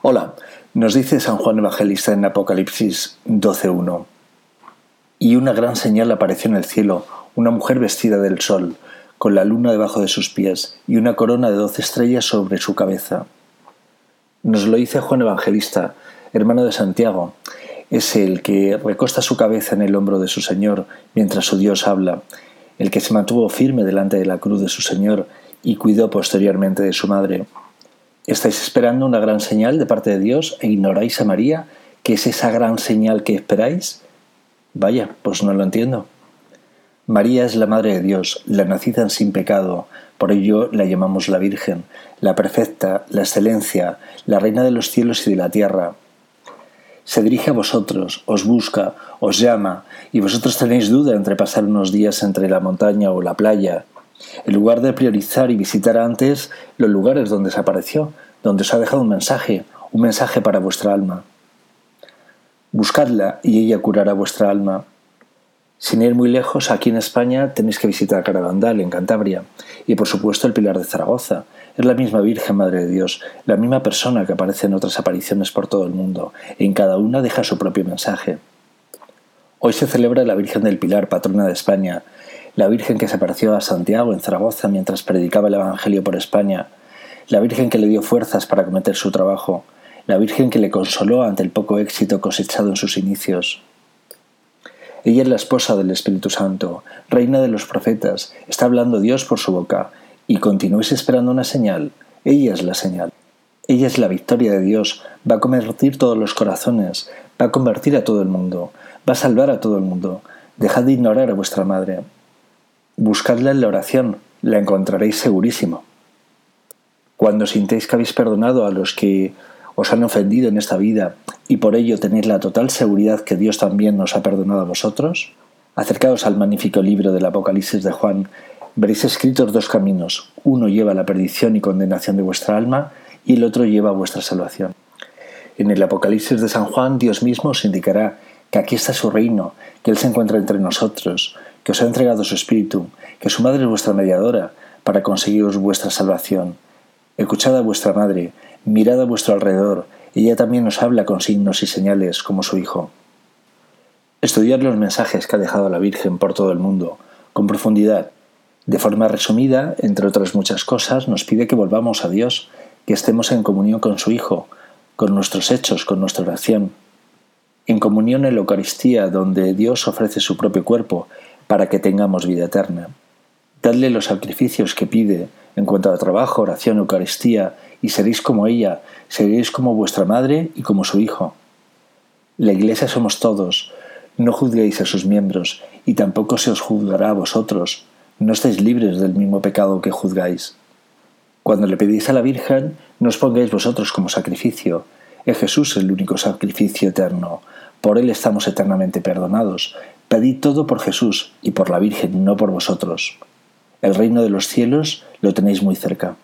Hola, nos dice San Juan Evangelista en Apocalipsis 12.1. Y una gran señal apareció en el cielo, una mujer vestida del sol, con la luna debajo de sus pies y una corona de doce estrellas sobre su cabeza. Nos lo dice Juan Evangelista, hermano de Santiago. Es el que recosta su cabeza en el hombro de su Señor mientras su Dios habla, el que se mantuvo firme delante de la cruz de su Señor y cuidó posteriormente de su madre. ¿Estáis esperando una gran señal de parte de Dios e ignoráis a María? ¿Qué es esa gran señal que esperáis? Vaya, pues no lo entiendo. María es la Madre de Dios, la nacida sin pecado, por ello la llamamos la Virgen, la perfecta, la excelencia, la Reina de los cielos y de la tierra. Se dirige a vosotros, os busca, os llama, y vosotros tenéis duda entre pasar unos días entre la montaña o la playa, en lugar de priorizar y visitar antes los lugares donde se apareció, donde os ha dejado un mensaje, un mensaje para vuestra alma. Buscadla y ella curará vuestra alma. Sin ir muy lejos, aquí en España tenéis que visitar Caravandal, en Cantabria, y por supuesto el Pilar de Zaragoza. Es la misma Virgen Madre de Dios, la misma persona que aparece en otras apariciones por todo el mundo, en cada una deja su propio mensaje. Hoy se celebra la Virgen del Pilar, patrona de España, la Virgen que se apareció a Santiago en Zaragoza mientras predicaba el Evangelio por España, la Virgen que le dio fuerzas para cometer su trabajo, la Virgen que le consoló ante el poco éxito cosechado en sus inicios. Ella es la esposa del Espíritu Santo, reina de los profetas, está hablando Dios por su boca, y continúes esperando una señal, ella es la señal. Ella es la victoria de Dios, va a convertir todos los corazones, va a convertir a todo el mundo, va a salvar a todo el mundo. Dejad de ignorar a vuestra madre. Buscadla en la oración, la encontraréis segurísimo. Cuando sintéis que habéis perdonado a los que os han ofendido en esta vida y por ello tenéis la total seguridad que Dios también nos ha perdonado a vosotros, acercaos al magnífico libro del Apocalipsis de Juan, veréis escritos dos caminos, uno lleva a la perdición y condenación de vuestra alma y el otro lleva a vuestra salvación. En el Apocalipsis de San Juan Dios mismo os indicará que aquí está su reino, que Él se encuentra entre nosotros, que os ha entregado su Espíritu, que su Madre es vuestra mediadora, para conseguiros vuestra salvación. Escuchad a vuestra Madre, mirad a vuestro alrededor, ella también os habla con signos y señales como su Hijo. Estudiad los mensajes que ha dejado la Virgen por todo el mundo, con profundidad. De forma resumida, entre otras muchas cosas, nos pide que volvamos a Dios, que estemos en comunión con su Hijo, con nuestros hechos, con nuestra oración. En comunión en la Eucaristía, donde Dios ofrece su propio cuerpo para que tengamos vida eterna. Dadle los sacrificios que pide en cuanto a trabajo, oración, Eucaristía, y seréis como ella, seréis como vuestra madre y como su hijo. La Iglesia somos todos, no juzguéis a sus miembros, y tampoco se os juzgará a vosotros, no estáis libres del mismo pecado que juzgáis. Cuando le pedís a la Virgen, no os pongáis vosotros como sacrificio, es Jesús el único sacrificio eterno, por él estamos eternamente perdonados, Pedid todo por Jesús y por la Virgen, no por vosotros. El reino de los cielos lo tenéis muy cerca.